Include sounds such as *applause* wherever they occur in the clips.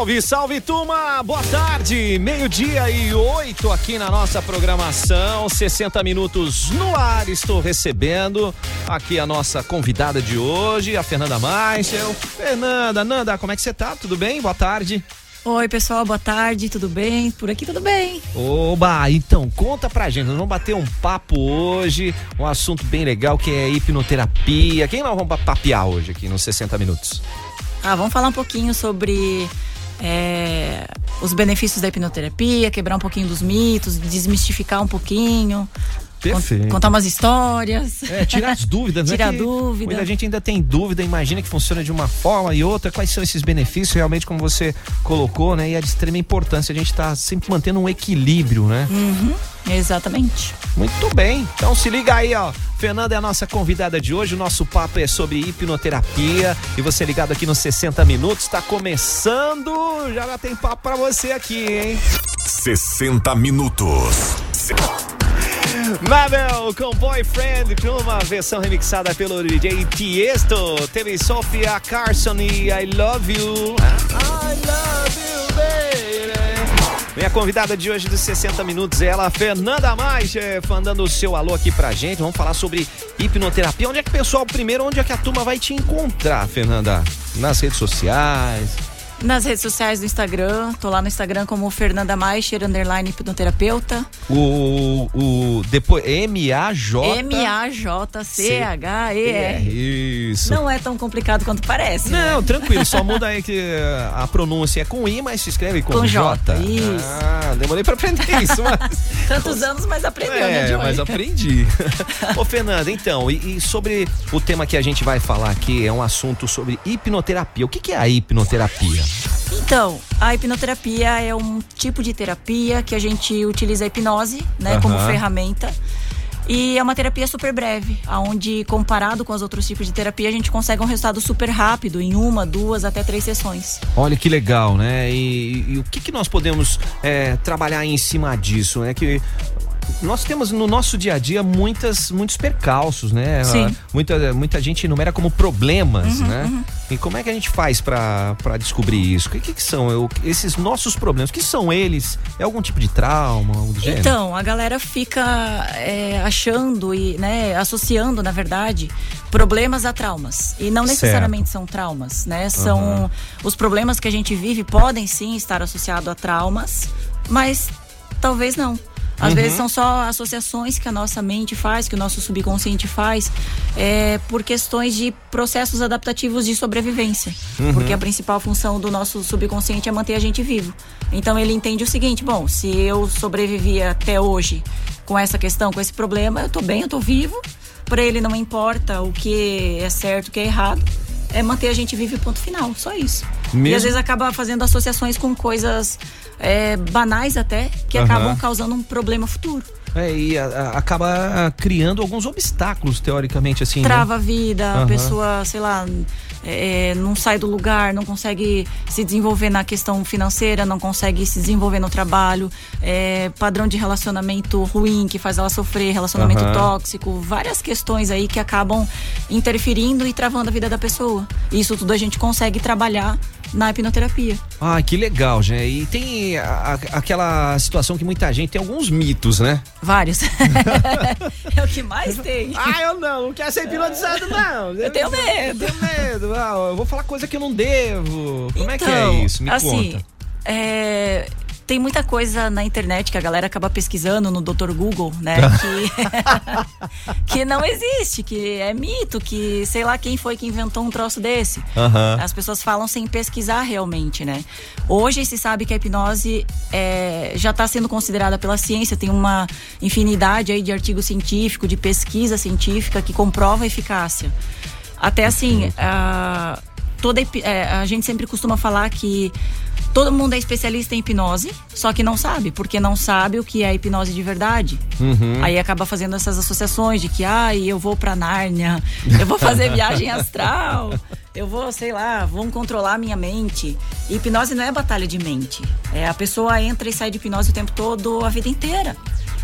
Salve, salve turma! Boa tarde, meio-dia e oito aqui na nossa programação, 60 minutos no ar. Estou recebendo aqui a nossa convidada de hoje, a Fernanda Maichel. Fernanda, Nanda, como é que você tá? Tudo bem? Boa tarde. Oi, pessoal, boa tarde, tudo bem? Por aqui tudo bem. Oba, então conta pra gente, nós vamos bater um papo hoje, um assunto bem legal que é hipnoterapia. Quem nós vamos papear hoje aqui nos 60 minutos? Ah, vamos falar um pouquinho sobre é, os benefícios da hipnoterapia, quebrar um pouquinho dos mitos, desmistificar um pouquinho. Perfeito. Contar umas histórias. É, tirar as *laughs* dúvidas, né? Tirar Que dúvida. Muita gente ainda tem dúvida, imagina que funciona de uma forma e outra. Quais são esses benefícios, realmente, como você colocou, né? E é de extrema importância a gente estar sempre mantendo um equilíbrio, né? Uhum, exatamente. Muito bem. Então se liga aí, ó. Fernanda é a nossa convidada de hoje. O nosso papo é sobre hipnoterapia. E você ligado aqui nos 60 minutos, tá começando. Já já tem papo pra você aqui, hein? 60 minutos. Mabel com Boyfriend, com uma versão remixada pelo DJ Tiesto. Teve Sofia Carson e I Love You. I love you, baby. Minha convidada de hoje dos 60 minutos é ela, Fernanda Mais, mandando o seu alô aqui pra gente. Vamos falar sobre hipnoterapia. Onde é que o pessoal, primeiro, onde é que a turma vai te encontrar, Fernanda? Nas redes sociais? Nas redes sociais do Instagram, tô lá no Instagram como Fernanda Maicher, underline hipnoterapeuta. O, o depois M-A-J. M-A-J-C-H-E-R. Isso. Não é tão complicado quanto parece. né? Não, tranquilo, só muda aí que a pronúncia é com I, mas se escreve com, Com J, isso. Ah, demorei pra aprender isso, mas. *laughs* Tantos anos, mas aprendeu, né, É, Joey? mas aprendi. *laughs* Ô, Fernanda, então, e, e sobre o tema que a gente vai falar aqui, é um assunto sobre hipnoterapia. O que, que é a hipnoterapia? Então, a hipnoterapia é um tipo de terapia que a gente utiliza a hipnose, né, como Aham. ferramenta. E é uma terapia super breve, onde comparado com os outros tipos de terapia, a gente consegue um resultado super rápido, em uma, duas, até três sessões. Olha que legal, né? E, e o que, que nós podemos é, trabalhar em cima disso? É que nós temos no nosso dia a dia muitas, muitos percalços, né? Sim. Muita, muita gente enumera como problemas, né? E como é que a gente faz pra pra descobrir isso? O que, que, são eu- esses nossos problemas? O que são eles? É algum tipo de trauma, algo do gênero? Então, a galera fica é, achando e né, associando, na verdade, problemas a traumas. E não Certo. necessariamente são traumas, né? São os problemas que a gente vive podem sim estar associados a traumas, mas talvez não. Às vezes são só associações que a nossa mente faz, que o nosso subconsciente faz, é, por questões de processos adaptativos de sobrevivência. Porque a principal função do nosso subconsciente é manter a gente vivo. Então ele entende o seguinte: bom, se eu sobrevivi até hoje com essa questão, com esse problema, eu tô bem, eu tô vivo. Para ele não importa o que é certo, o que é errado. É manter a gente vivo, ponto final. Só isso. E Mesmo- às vezes acaba fazendo associações com coisas é, banais até, que Aham. acabam causando um problema futuro. É, e a- a- acaba criando alguns obstáculos, teoricamente, assim. né? Trava a vida, Aham. a pessoa, sei lá, é, não sai do lugar, não consegue se desenvolver na questão financeira, não consegue se desenvolver no trabalho, é, padrão de relacionamento ruim que faz ela sofrer, relacionamento Aham. tóxico, várias questões aí que acabam interferindo e travando a vida da pessoa. Isso tudo a gente consegue trabalhar na hipnoterapia. Ah, que legal, gente. E tem a- a- aquela situação que muita gente tem alguns mitos, né? Vários. *laughs* é o que mais tem. Ah, eu não, não quero ser hipnotizado, não. *laughs* Eu tenho medo. Eu tenho medo. Ah, eu vou falar coisa que eu não devo. Como é que Então, é isso? Me assim, conta. é, tem muita coisa na internet que a galera acaba pesquisando no Dr. Google, né? *laughs* Que, *laughs* que não existe, que é mito, que sei lá quem foi que inventou um troço desse. Aham. As pessoas falam sem pesquisar realmente, né? Hoje se sabe que a hipnose é, já está sendo considerada pela ciência, tem uma infinidade aí de artigo científico, de pesquisa científica que comprova a eficácia. Até assim, a, toda, é, a gente sempre costuma falar que todo mundo é especialista em hipnose, só que não sabe, porque não sabe o que é hipnose de verdade. Aí acaba fazendo essas associações de que, ah, eu vou pra Nárnia, eu vou fazer *laughs* viagem astral, eu vou, sei lá, vão controlar a minha mente. E hipnose não é batalha de mente. É, a pessoa entra e sai de hipnose o tempo todo, a vida inteira.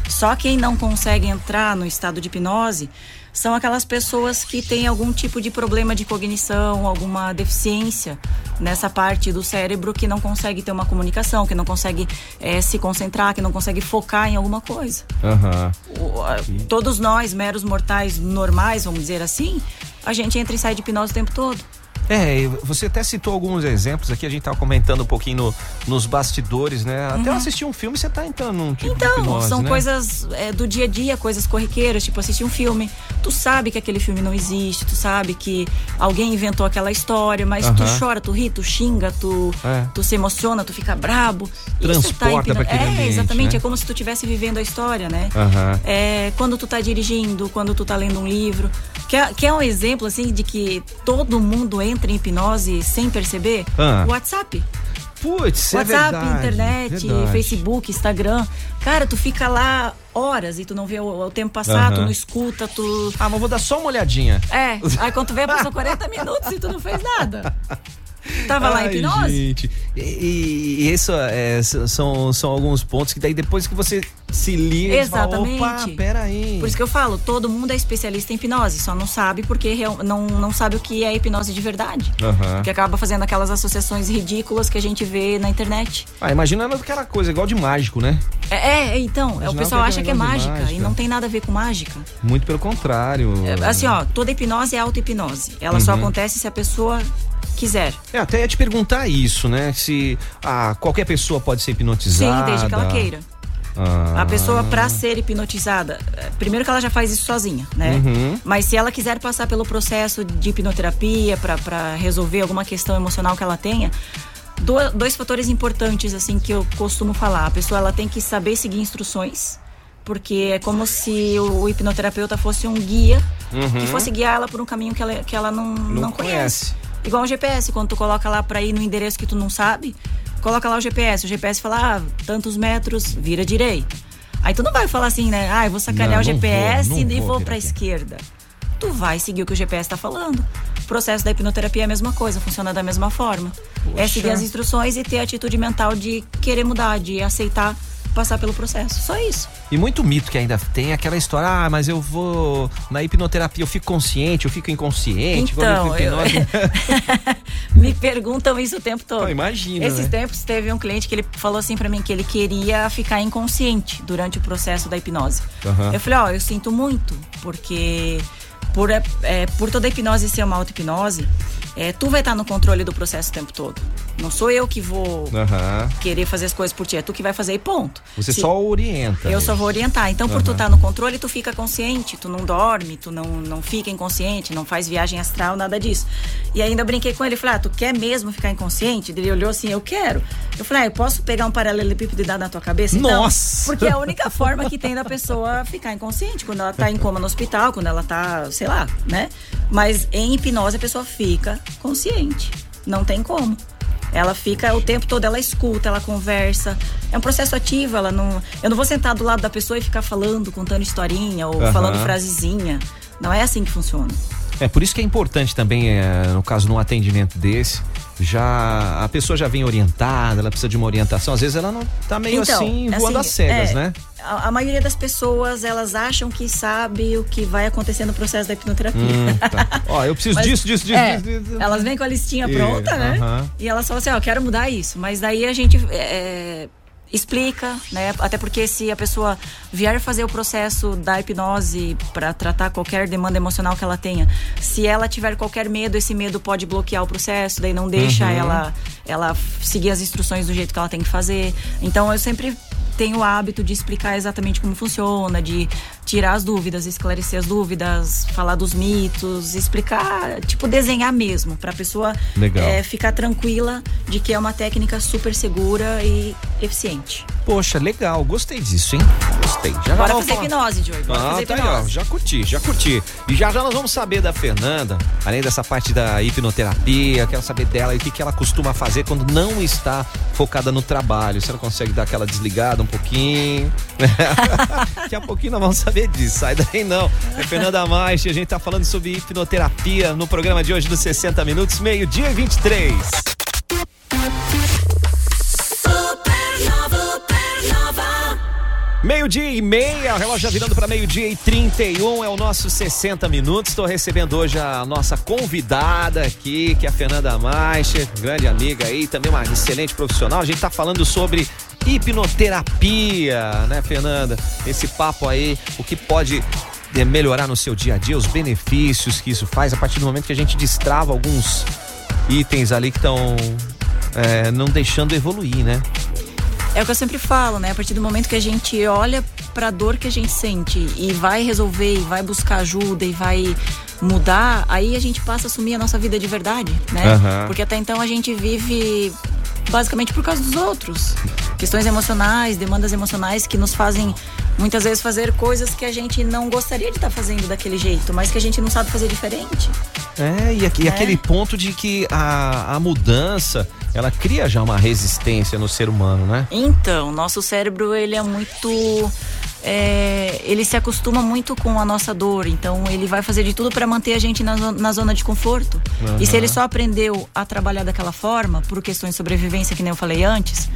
Só quem não consegue entrar no estado de hipnose são aquelas pessoas que têm algum tipo de problema de cognição, alguma deficiência nessa parte do cérebro que não consegue ter uma comunicação, que não consegue é, se concentrar, que não consegue focar em alguma coisa. Uhum. todos nós, meros mortais normais, vamos dizer assim, a gente entra e sai de hipnose o tempo todo. É, você até citou alguns exemplos aqui, a gente tava comentando um pouquinho no, nos bastidores, né? Até uhum. assistir um filme você tá entrando num tipo então, de hipnose, são né? coisas é, do dia a dia, coisas corriqueiras, tipo assistir um filme. Tu sabe que aquele filme não existe, tu sabe que alguém inventou aquela história, mas uhum. tu chora, tu ri, tu xinga, tu, é. tu se emociona, tu fica brabo. Transporta tá pra É, exatamente, né? é como se tu estivesse vivendo a história, né? Uhum. É, quando tu tá dirigindo, quando tu tá lendo um livro. Quer, quer um exemplo, assim, de que todo mundo entra em hipnose sem perceber? Ah. WhatsApp. Putz, WhatsApp, é verdade, internet, verdade. Facebook, Instagram. Cara, tu fica lá horas e tu não vê o, o tempo passar, tu não escuta, tu. Ah, mas vou dar só uma olhadinha. É, aí quando tu vê, passou *laughs* 40 minutos e tu não fez nada. Tava lá em hipnose? Gente. E, e, isso é, são, são alguns pontos que daí depois que você se liga, Exatamente. Fala, Opa, peraí. Por isso que eu falo, todo mundo é especialista em hipnose, só não sabe porque não, não sabe o que é hipnose de verdade. Uhum. Que acaba fazendo aquelas associações ridículas que a gente vê na internet. Ah, imaginando aquela coisa igual de mágico, né? É, é então, Imaginava o pessoal que acha que é mágica, mágica, e não tem nada a ver com mágica. Muito pelo contrário. É, assim, ó, toda hipnose é auto-hipnose. Ela uhum. só acontece se a pessoa quiser. É, até ia te perguntar isso, né? Se ah, qualquer pessoa pode ser hipnotizada. Sim, desde que ela queira. Ah. A pessoa, para ser hipnotizada, é, primeiro que ela já faz isso sozinha, né? Uhum. Mas se ela quiser passar pelo processo de hipnoterapia para resolver alguma questão emocional que ela tenha, dois, dois fatores importantes, assim, que eu costumo falar. A pessoa, ela tem que saber seguir instruções, porque é como se o hipnoterapeuta fosse um guia uhum. que fosse guiar ela por um caminho que ela, que ela não, não, não conhece. conhece. Igual o GPS, quando tu coloca lá para ir no endereço que tu não sabe, coloca lá o GPS. O GPS fala, ah, tantos metros, vira direito. Aí tu não vai falar assim, né? Ah, eu vou sacanear não, o GPS vou, e vou, vou pra esquerda. Tu vai seguir o que o GPS tá falando. O processo da hipnoterapia é a mesma coisa, funciona da mesma forma. Poxa. É seguir as instruções e ter a atitude mental de querer mudar, de aceitar passar pelo processo. Só isso. E muito mito que ainda tem aquela história, ah, mas eu vou na hipnoterapia, eu fico consciente, eu fico inconsciente. Então, eu... *laughs* me perguntam isso o tempo todo. Imagina. Esses né? tempos teve um cliente que ele falou assim para mim que ele queria ficar inconsciente durante o processo da hipnose. Uhum. Eu falei, ó, oh, eu sinto muito, porque por, é, por toda hipnose ser uma auto-hipnose, é, tu vai estar no controle do processo o tempo todo. Não sou eu que vou uhum. querer fazer as coisas por ti, é tu que vai fazer e ponto. Você Se, só orienta. Eu só vou orientar. Então, por uhum. tu estar no controle, tu fica consciente, tu não dorme, tu não, não fica inconsciente, não faz viagem astral, nada disso. E ainda brinquei com ele, falei, ah, tu quer mesmo ficar inconsciente? Ele olhou assim, eu quero. Eu falei, ah, eu posso pegar um paralelepípedo e dar na tua cabeça? Então, Nossa! Porque é a única forma que tem da pessoa ficar inconsciente, quando ela tá em coma no hospital, quando ela tá, sei lá, né? Mas em hipnose a pessoa fica consciente. Não tem como. Ela fica o tempo todo, ela escuta, ela conversa. É um processo ativo, ela não. Eu não vou sentar do lado da pessoa e ficar falando, contando historinha ou Aham. falando frasezinha. Não é assim que funciona. É por isso que é importante também, é, no caso, num atendimento desse, já a pessoa já vem orientada, ela precisa de uma orientação. Às vezes ela não tá meio Então, assim, voando assim, às cegas, é, né? A, a maioria das pessoas, elas acham que sabe o que vai acontecer no processo da hipnoterapia. Hum, tá. *laughs* Ó, eu preciso Mas, disso, disso, disso, é, disso, disso. Elas vêm com a listinha E, pronta, né? aham. E elas falam assim, ó, eu quero mudar isso. Mas daí a gente é, explica, né? Até porque se a pessoa vier fazer o processo da hipnose para tratar qualquer demanda emocional que ela tenha, se ela tiver qualquer medo, esse medo pode bloquear o processo, daí não deixa Uhum. ela ela seguir as instruções do jeito que ela tem que fazer. Então eu sempre tenho o hábito de explicar exatamente como funciona, de tirar as dúvidas, esclarecer as dúvidas, falar dos mitos, explicar, tipo desenhar mesmo, para a pessoa Legal. é, ficar tranquila de que é uma técnica super segura e eficiente. Poxa, legal, gostei disso, hein? Gostei. Já Bora fazer falar- hipnose, Joey. Bora Ah, fazer tá aí, ó. hipnose. Já curti, já curti. E já já nós vamos saber da Fernanda, além dessa parte da hipnoterapia, quero saber dela e o que, que ela costuma fazer quando não está focada no trabalho. Se ela consegue dar aquela desligada um pouquinho. *laughs* Daqui a pouquinho nós vamos saber disso. Sai daí não. É Fernanda Maich, a gente tá falando sobre hipnoterapia no programa de hoje dos 60 minutos, meio-dia e 23. Meio-dia e meia, o relógio já virando para meio-dia e 31, é o nosso 60 minutos. Estou recebendo hoje a nossa convidada aqui, que é a Fernanda Maicher, grande amiga aí, também uma excelente profissional. A gente está falando sobre hipnoterapia, né, Fernanda? Esse papo aí, o que pode é, melhorar no seu dia a dia, os benefícios que isso faz a partir do momento que a gente destrava alguns itens ali que estão é, não deixando evoluir, né? É o que eu sempre falo, né? A partir do momento que a gente olha para a dor que a gente sente e vai resolver, e vai buscar ajuda e vai mudar, aí a gente passa a assumir a nossa vida de verdade, né? Uhum. Porque até então a gente vive basicamente por causa dos outros. Questões emocionais, demandas emocionais que nos fazem muitas vezes fazer coisas que a gente não gostaria de estar tá fazendo daquele jeito, mas que a gente não sabe fazer diferente. É, e, aqui, é. aquele ponto de que a, a mudança ela cria já uma resistência no ser humano, né? Então, nosso cérebro ele é muito é, ele se acostuma muito com a nossa dor, então ele vai fazer de tudo para manter a gente na, na zona de conforto. Uhum. E se ele só aprendeu a trabalhar daquela forma, por questões de sobrevivência, que nem eu falei antes,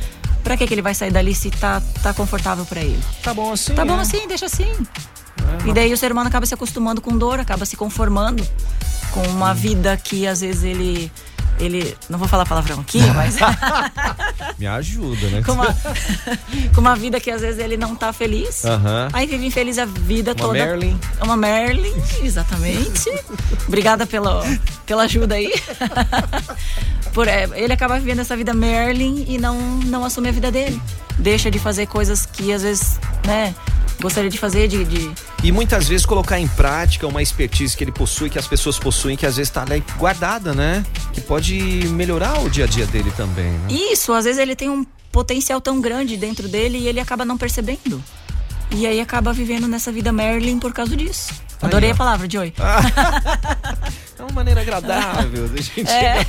para que, que ele vai sair dali se tá, tá confortável para ele? Tá bom assim. Tá é. bom assim, deixa assim. É, e daí o ser humano acaba se acostumando com dor, acaba se conformando com uma hum. vida que às vezes ele ele. Não vou falar palavrão aqui, mas. *laughs* Me ajuda, né? Com uma, *laughs* com uma vida que às vezes ele não tá feliz. Uhum. Aí vive infeliz a vida uma toda. Merlin. Uma Merlin, exatamente. Obrigada pela, pela ajuda aí. *laughs* Por, é, ele acaba vivendo essa vida Merlin e não, não assume a vida dele. Deixa de fazer coisas que às vezes, né? Gostaria de fazer, de, de, E muitas vezes colocar em prática uma expertise que ele possui, que as pessoas possuem, que às vezes está guardada, né? Que pode melhorar o dia a dia dele também. Né? Isso, às vezes ele tem um potencial tão grande dentro dele e ele acaba não percebendo. E aí acaba vivendo nessa vida Merlin por causa disso. Adorei Aí, a palavra, Joey. *laughs* é uma maneira agradável da gente. É.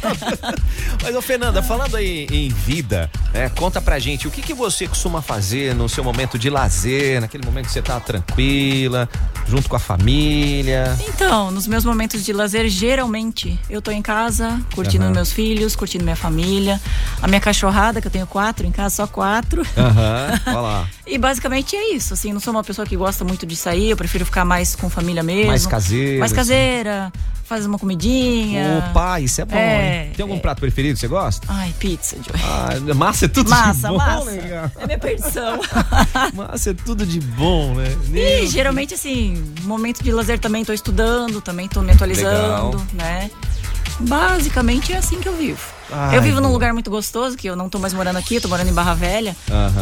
*laughs* Mas, ô, Fernanda, falando aí em vida, é, conta pra gente o que, que você costuma fazer no seu momento de lazer, naquele momento que você tá tranquila, junto com a família. Então, nos meus momentos de lazer, geralmente eu tô em casa, curtindo uhum. meus filhos, curtindo minha família, a minha cachorrada, que eu tenho quatro em casa, só quatro. Aham, uhum. lá. *laughs* e basicamente é isso, assim, não sou uma pessoa que gosta muito de sair, eu prefiro ficar mais com família família mesmo. Mais caseira. Mais caseira. Assim. Faz uma comidinha. Opa, isso é bom, é, hein? Tem algum é. prato preferido que você gosta? Ai, pizza, Joey. Ah, massa é tudo massa, de bom, massa. Legal. É minha perdição. *laughs* massa é tudo de bom, né? E geralmente, assim, momento de lazer também tô estudando, também tô me atualizando, Legal. né? Basicamente é assim que eu vivo. Ai, eu vivo num lugar muito gostoso, que eu não tô mais morando aqui, eu tô morando em Barra Velha.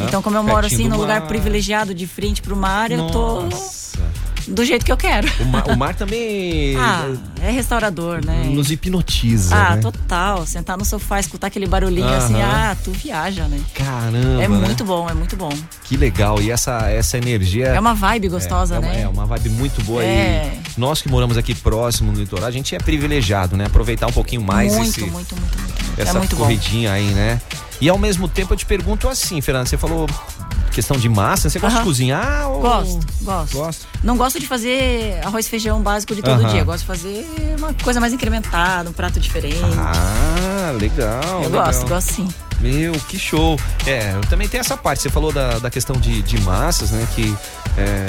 Então, como eu moro assim, num lugar privilegiado de frente pro mar, Nossa. eu tô do jeito que eu quero. O mar, o mar também. *laughs* ah, é restaurador, né? Nos hipnotiza. Ah, né? total. Sentar no sofá, escutar aquele barulhinho assim, ah, tu viaja, né? Caramba. É muito né? bom, é muito bom. Que legal. E essa, essa energia. É uma vibe gostosa, é, é né? Uma, é uma vibe muito boa. É. E nós que moramos aqui próximo no litoral, a gente é privilegiado, né? Aproveitar um pouquinho mais muito, esse, muito, muito, muito, muito. Essa é muito corridinha bom. aí, né? E ao mesmo tempo eu te pergunto assim, Fernanda, você falou questão de massa, você gosta de cozinhar? Ou... Gosto, gosto. Gosto. Não gosto de fazer arroz e feijão básico de todo dia. Gosto de fazer uma coisa mais incrementada, um prato diferente. Ah, legal. Eu legal. gosto, gosto sim. Meu, que show. É, eu também tenho essa parte. Você falou da, da questão de, de massas, né? Que é,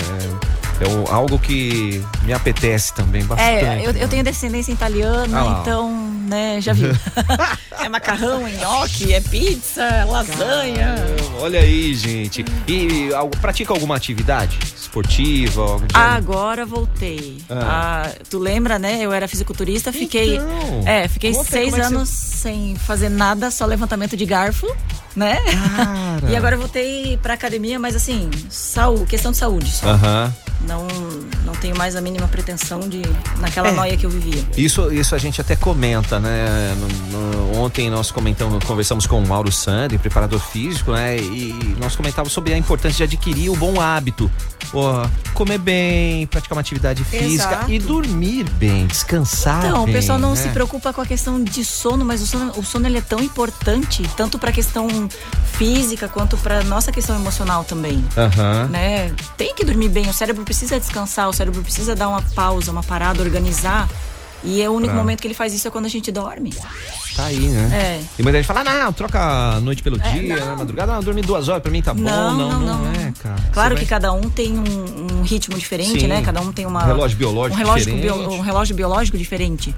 é algo que me apetece também bastante. É, eu, eu tenho descendência italiana, ah, então, né, já viu. *laughs* é macarrão, é nhoque, é pizza, lasanha. Caramba, olha aí, gente. E pratica alguma atividade esportiva? Agora voltei. Ah. Ah, tu lembra, né? Eu era fisiculturista, fiquei. Então, é, fiquei seis é anos você... sem fazer nada, só levantamento de garfo, né? e agora eu voltei pra academia, mas assim, saúde, questão de saúde só. Não, não tenho mais a mínima pretensão de naquela é, noia que eu vivia. Isso, isso a gente até comenta, né? No, no, ontem nós comentamos, conversamos com o Mauro Sandri, preparador físico, né? E nós comentávamos sobre a importância de adquirir o bom hábito. Comer bem, praticar uma atividade física Exato. e dormir bem, descansar então, bem. o pessoal não né? se preocupa com a questão de sono, mas o sono, o sono ele é tão importante, tanto para a questão física quanto para nossa questão emocional também. Uhum. Né? Tem que dormir bem, o cérebro precisa descansar, o cérebro precisa dar uma pausa, uma parada, organizar E é o único Pra- momento que ele faz isso é quando a gente dorme. Tá aí, né? É. E muita gente fala, não, troca a noite pelo É, dia, não. Madrugada, não, dormir duas horas pra mim tá bom. Não, Não, não, não, não. é, cara. Claro Você que vai- cada um tem um, um ritmo diferente, Sim. né? Cada um tem uma. Um relógio biológico um relógio bio- um relógio biológico diferente.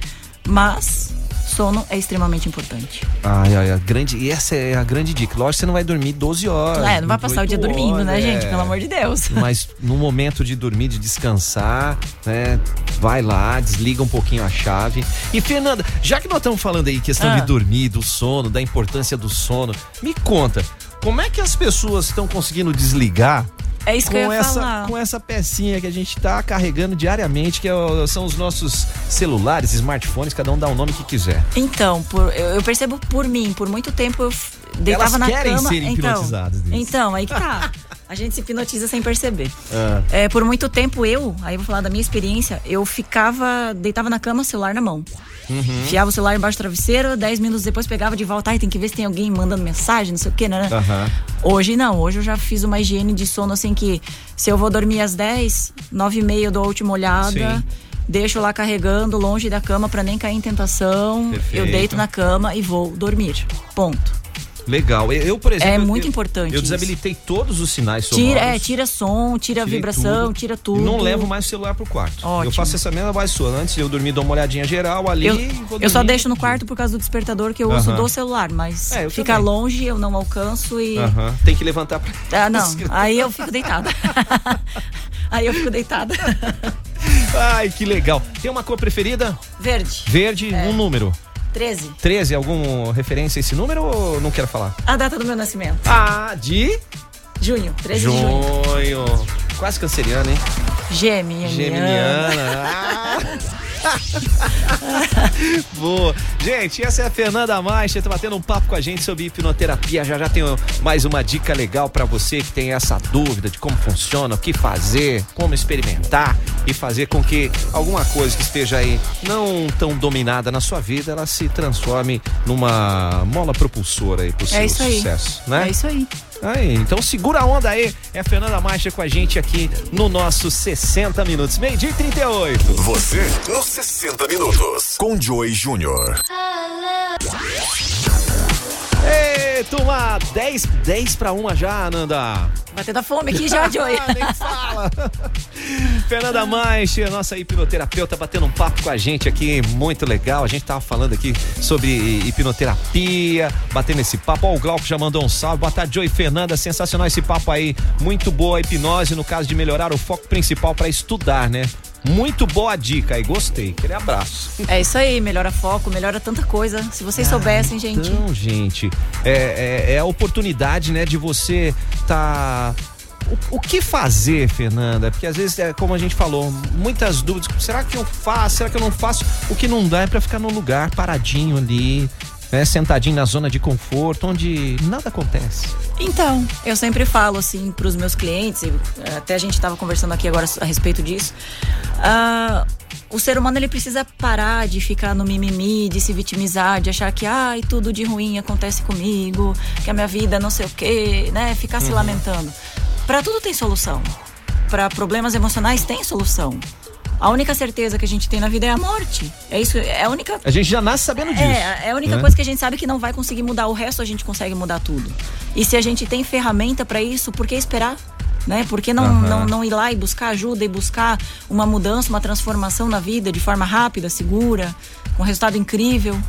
Mas sono é extremamente importante. Ai, ai, a grande, e essa é a grande dica. Lógico que você não vai dormir 12 horas. é, não vai passar o dia 8 dormindo, né, horas, gente? é. Pelo amor de Deus. *laughs* Mas no momento de dormir, de descansar, né? Vai lá, desliga um pouquinho a chave. E Fernanda, já que nós estamos falando aí questão Ah. de dormir, do sono, da importância do sono, me conta, como é que as pessoas estão conseguindo desligar É isso que eu com ia essa, falar. com essa pecinha que a gente tá carregando diariamente, que é são os nossos celulares, smartphones, cada um dá o nome que quiser. Então, por- eu, percebo por mim, por muito tempo eu deitava Elas na querem cama. ser então, então, aí que tá. *laughs* A gente se hipnotiza sem perceber. Ah. É, por muito tempo eu, aí vou falar da minha experiência, eu ficava, deitava na cama, celular na mão. Uhum. Enfiava o celular embaixo do travesseiro, 10 minutos depois pegava de volta, ai, tem que ver se tem alguém mandando mensagem, não sei o que, né? Aham. Hoje não, hoje eu já fiz uma higiene de sono assim que se eu vou dormir às 10, 9 e meia eu dou a última olhada, Sim. deixo lá carregando longe da cama pra nem cair em tentação, Perfeito. eu deito na cama e vou dormir. Ponto. Legal. Eu, por exemplo. É muito eu- importante Eu isso. desabilitei todos os sinais sonoros. Tira, é, tira som, tira Tirei vibração, tudo. tira tudo. E não levo mais o celular pro quarto. Ótimo. Eu faço essa mesma sua. Antes de eu dormir, dou uma olhadinha geral ali. Eu, eu só deixo no quarto por causa do despertador que eu uso Aham. do celular, mas É, eu fica também. longe, eu não alcanço e. Aham. Tem que levantar pra. Ah, *laughs* não. Aí eu fico deitada. *laughs* Aí eu fico deitada. Ai, que legal. Tem uma cor preferida? Verde, Verde, É. um número. 13. 13, alguma referência a esse número ou não quero falar? A data do meu nascimento. Ah, de Junho, 13 de junho. junho. Quase canceriano, hein? Geminiana. Geminiana. *laughs* Ah. *laughs* Boa. Gente, essa é a Fernanda Maixa, tá batendo um papo com a gente sobre hipnoterapia. Já já tenho mais uma dica legal pra você que tem essa dúvida de como funciona, o que fazer, como experimentar e fazer com que alguma coisa que esteja aí não tão dominada na sua vida, ela se transforme numa mola propulsora aí pro seu É isso aí. sucesso, né? É isso aí. Aí, então segura a onda aí. É a Fernanda Marcha com a gente aqui no nosso 60 Minutos. Meio dia e 38. Você nos 60 minutos. Com Joey Júnior. Ei, turma, 10, 10 pra uma já, Nanda. Batendo a fome aqui já, *laughs* Joey. Nem fala. *laughs* Fernanda Manche, nossa hipnoterapeuta, batendo um papo com a gente aqui, muito legal. A gente tava falando aqui sobre hipnoterapia, batendo esse papo. Ó, o Glauco já mandou um salve. Boa tarde, Joey Fernanda. Sensacional esse papo aí. Muito boa a hipnose no caso de melhorar o foco principal para estudar, né? Muito boa dica aí, gostei. Aquele abraço. É isso aí, melhora foco, melhora tanta coisa. Se vocês soubessem, gente. Então, gente, é, é, é a oportunidade, né, de você tá. O, o que fazer, Fernanda? Porque às vezes, é como a gente falou, muitas dúvidas. Será que eu faço? Será que eu não faço? O que não dá é pra ficar no lugar paradinho ali, né, sentadinho na zona de conforto, onde nada acontece. Então, eu sempre falo assim para os meus clientes, eh, até a gente estava conversando aqui agora a respeito disso. ah, o ser humano ele precisa parar de ficar no mimimi, de se vitimizar, de achar que ai, tudo de ruim acontece comigo, que a minha vida não sei o quê, né? Ficar se lamentando. Para tudo tem solução. Para problemas emocionais tem solução. A única certeza que a gente tem na vida é a morte. É isso, é a única A gente já nasce sabendo disso. é, é a única né? coisa que a gente sabe que não vai conseguir mudar. O resto a gente consegue mudar tudo. E se a gente tem ferramenta para isso, por que esperar? Né? Por que não, Aham. não, não ir lá e buscar ajuda e buscar uma mudança, uma transformação na vida de forma rápida, segura, com resultado incrível?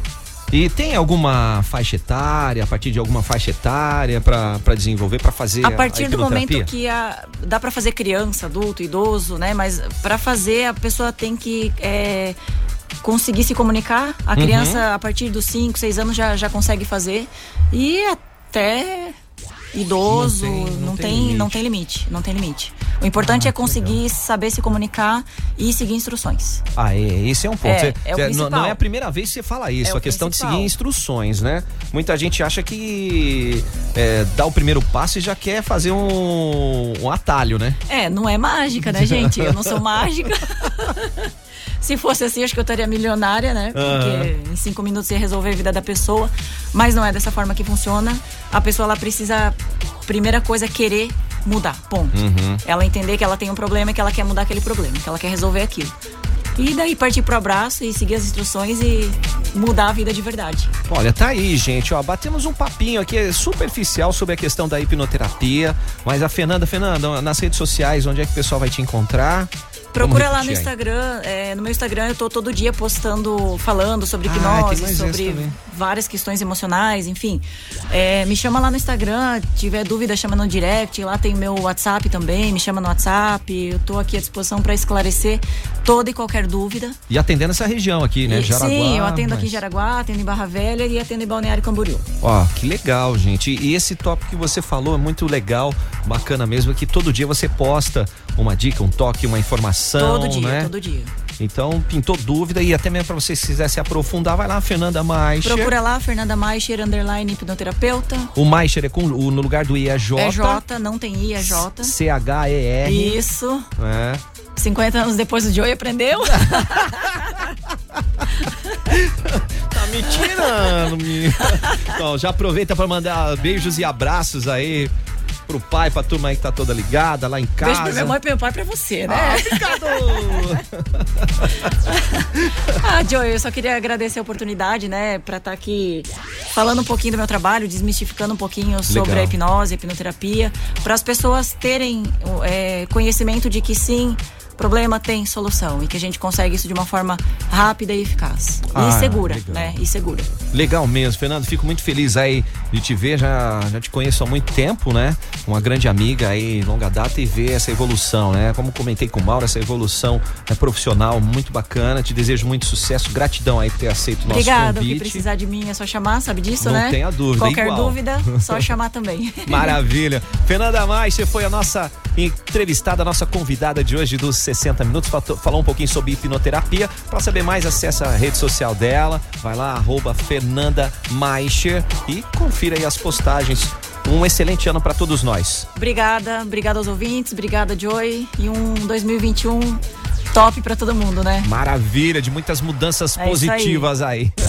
E tem alguma faixa etária, a partir de alguma faixa etária pra pra desenvolver, pra fazer A partir do momento que a, dá para fazer criança, adulto, idoso, né? Mas para fazer a pessoa tem que é, conseguir se comunicar. A Uhum. criança a partir dos 5, 6 anos já, já consegue fazer e até idoso Não tem- não, não tem tem, limite. não tem limite, não tem limite. O importante Ah, é conseguir saber se comunicar e seguir instruções. Ah, é, esse é um ponto. É, Você- é você- não, não é a primeira vez que você fala isso, É a questão de principal. seguir instruções, né? Muita gente acha que é, dá o primeiro passo e já quer fazer um, um atalho, né? É, não é mágica, né, gente? Eu não sou *laughs* mágica. *laughs* Se fosse assim, acho que eu estaria milionária, né? Porque em cinco minutos ia resolver a vida da pessoa. Mas não é dessa forma que funciona. A pessoa, ela precisa, primeira coisa, querer mudar. Ponto. Uhum. Ela entender que ela tem um problema e que ela quer mudar aquele problema, que ela quer resolver aquilo. E daí partir pro abraço e seguir as instruções e mudar a vida de verdade. Olha, tá aí, gente, ó, batemos um papinho aqui superficial sobre a questão da hipnoterapia, mas a Fernanda, Fernanda, nas redes sociais, onde é que o pessoal vai te encontrar? Procura lá no Instagram. É, no meu Instagram eu tô todo dia postando, falando sobre ah, hipnose, ah, sobre várias questões emocionais, enfim. É, me chama lá no Instagram, tiver dúvida, chama no direct. Lá tem meu WhatsApp também, me chama no WhatsApp. Eu tô aqui à disposição para esclarecer toda e qualquer dúvida. E atendendo essa região aqui, né? E, Jaraguá. Sim, eu atendo mas... aqui em Jaraguá, atendo em Barra Velha e atendo em Balneário Camboriú. Ó, que legal, gente. E esse tópico que você falou é muito legal, bacana mesmo, que todo dia você posta uma dica, um toque, uma informação. Todo dia, né? todo dia. Então, pintou dúvida e até mesmo para você se quiser se aprofundar, vai lá, Fernanda Maischer. Procura lá, Fernanda Maischer, underline hipnoterapeuta. O Maischer é com, o, no lugar do I é J. É J, não tem I, é. C-H-E-R. Isso. É. 50 anos depois o Joey aprendeu. *laughs* tá me tirando, menina. Então, já aproveita para mandar beijos e abraços aí pro pai, pra turma aí que tá toda ligada lá em casa. Beijo pra minha mãe e pro meu pai pra você, né? Ah, obrigado! *laughs* ah, Joey, eu só queria agradecer a oportunidade, né, pra estar tá aqui falando um pouquinho do meu trabalho, desmistificando um pouquinho sobre Legal. a hipnose, a hipnoterapia, para as pessoas terem é, conhecimento de que sim, problema tem solução e que a gente consegue isso de uma forma rápida e eficaz. Ah, e segura, legal. né? E segura. Legal mesmo, Fernando. Fico muito feliz aí de te ver. Já, já te conheço há muito tempo, né? Uma grande amiga aí, longa data, e ver essa evolução, né? Como comentei com o Mauro, essa evolução é profissional muito bacana. Te desejo muito sucesso. Gratidão aí por ter aceito o nosso Obrigada, convite. Obrigada. que precisar de mim é só chamar, sabe disso, Não né? Não tenha dúvida. Qualquer igual. dúvida, só *laughs* chamar também. Maravilha. Fernanda Mais, você foi a nossa entrevistada, a nossa convidada de hoje dos 60 minutos, falou um pouquinho sobre hipnoterapia. Para saber mais, acessa a rede social dela, vai lá, arroba Fernanda Maischer e confira aí as postagens. Um excelente ano para todos nós. Obrigada, obrigada aos ouvintes, obrigada Joy e um 2021 top para todo mundo, né? Maravilha, de muitas mudanças é positivas aí. aí.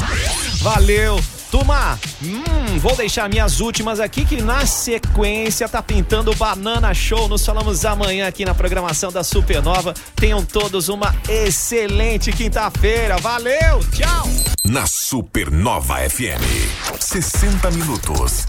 Valeu! Turma, hum, vou deixar minhas últimas aqui que na sequência tá pintando Banana Show. Nos falamos amanhã aqui na programação da Supernova. Tenham todos uma excelente quinta-feira. Valeu, tchau! Na Supernova FM, 60 minutos